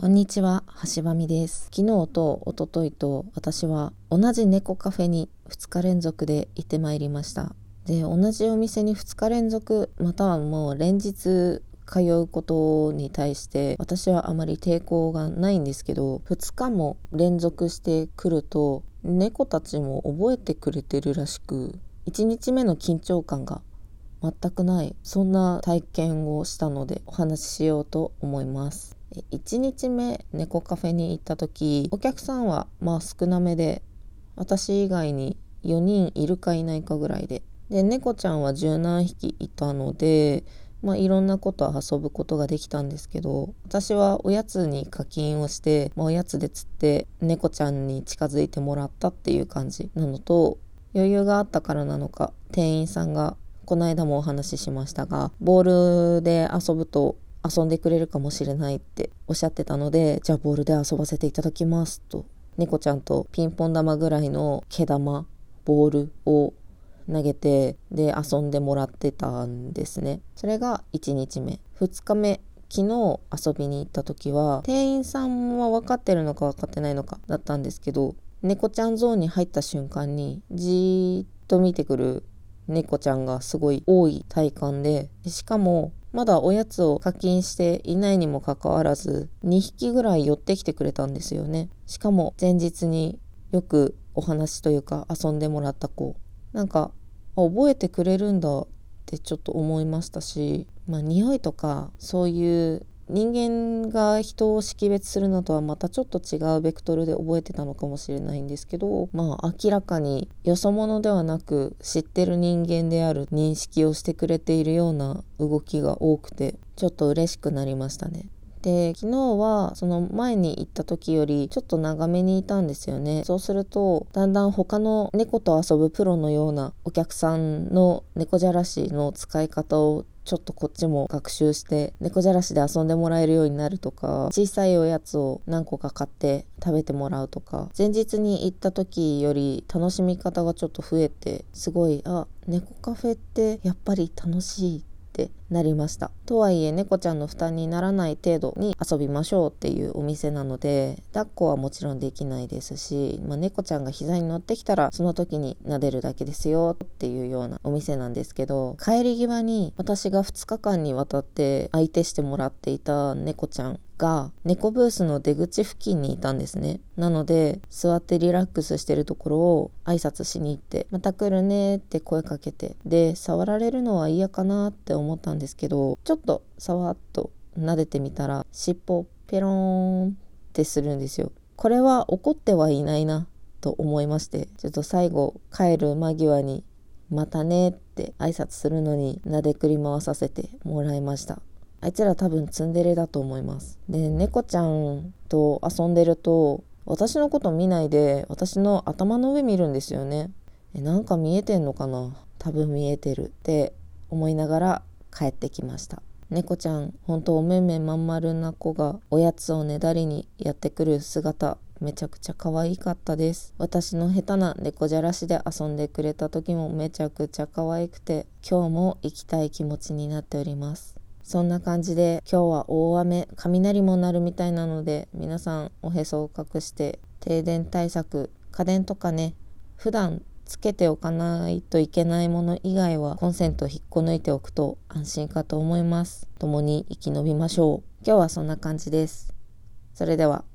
こんにちは、橋場美です。昨日と一昨日と私は同じ猫カフェに2日連続で行ってまいりました。で、同じお店に2日連続、またはもう連日通うことに対して私はあまり抵抗がないんですけど2日も連続してくると猫たちも覚えてくれてるらしく1日目の緊張感が全くないそんな体験をしたのでお話ししようと思います。1日目猫カフェに行った時お客さんはまあ少なめで私以外に4人いるかいないかぐらいで。で猫ちゃんは十何匹いたのでまあ、いろんなこと遊ぶことができたんですけど私はおやつに課金をして、まあ、おやつで釣って猫ちゃんに近づいてもらったっていう感じなのと余裕があったからなのか店員さんがこの間もお話ししましたがボールで遊ぶと遊んでくれるかもしれないっておっしゃってたのでじゃあボールで遊ばせていただきますと。猫ちゃんとピンポン玉ぐらいの毛玉ボールを投げてで遊んでもらってたんですね。それが1日目。2日目。昨日遊びに行った時は店員さんは分かってるのか分かってないのかだったんですけど猫ちゃんゾーンに入った瞬間にじーっと見てくる猫ちゃんがすごい多い体感でしかもまだおやつを課金していないにもかかわらず2匹ぐらい寄ってきてくれたんですよね。しかも前日によくお話というか遊んでもらった子。なんか覚えてくれるんだってちょっと思いましたし、まあ、匂いとかそういう人間が人を識別するのとはまたちょっと違うベクトルで覚えてたのかもしれないんですけどまあ明らかによそ者ではなく知ってる人間である認識をしてくれているような動きが多くてちょっと嬉しくなりましたね。で昨日はその前に行った時よりちょっと長めにいたんですよね。そうするとだんだん他の猫と遊ぶプロのようなお客さんの猫じゃらしの使い方をちょっとこっちも学習して猫じゃらしで遊んでもらえるようになるとか小さいおやつを何個か買って食べてもらうとか前日に行った時より楽しみ方がちょっと増えてすごいあ猫カフェってやっぱり楽しいってなりました。とはいえ猫ちゃんの負担にならない程度に遊びましょうっていうお店なので抱っこはもちろんできないですし、まあ、猫ちゃんが膝に乗ってきたらその時に撫でるだけですよっていうようなお店なんですけど帰り際に私が2日間にわたって相手してもらっていた猫ちゃんが猫ブースの出口付近にいたんですね。なので座ってリラックスしてるところを挨拶しに行って「また来るね」って声かけてで触られるのは嫌かなって思ったんですですけどちょっとさわっと撫でてみたら尻尾ペローンってするんですよこれは怒ってはいないなと思いましてちょっと最後帰る間際に「またね」って挨拶するのに撫でくり回させてもらいましたあいつら多分ツンデレだと思います。で、猫ちゃんと遊んでると、私のこと見ないで、私の頭の上見るんですよね。え、なんか見えてんのかな？多分見えてるって思いながら帰ってきました。猫ちゃん、ほんとお目目まん丸な子がおやつをねだりにやってくる姿、めちゃくちゃ可愛かったです。私の下手な猫じゃらしで遊んでくれた時もめちゃくちゃ可愛くて、今日も行きたい気持ちになっております。そんな感じで今日は大雨雷も鳴るみたいなので皆さんおへそを隠して停電対策家電とかね普段つけておかないといけないもの以外はコンセント引っこ抜いておくと安心かと思います。共に生き延びましょう。今日はそんな感じです。それでは。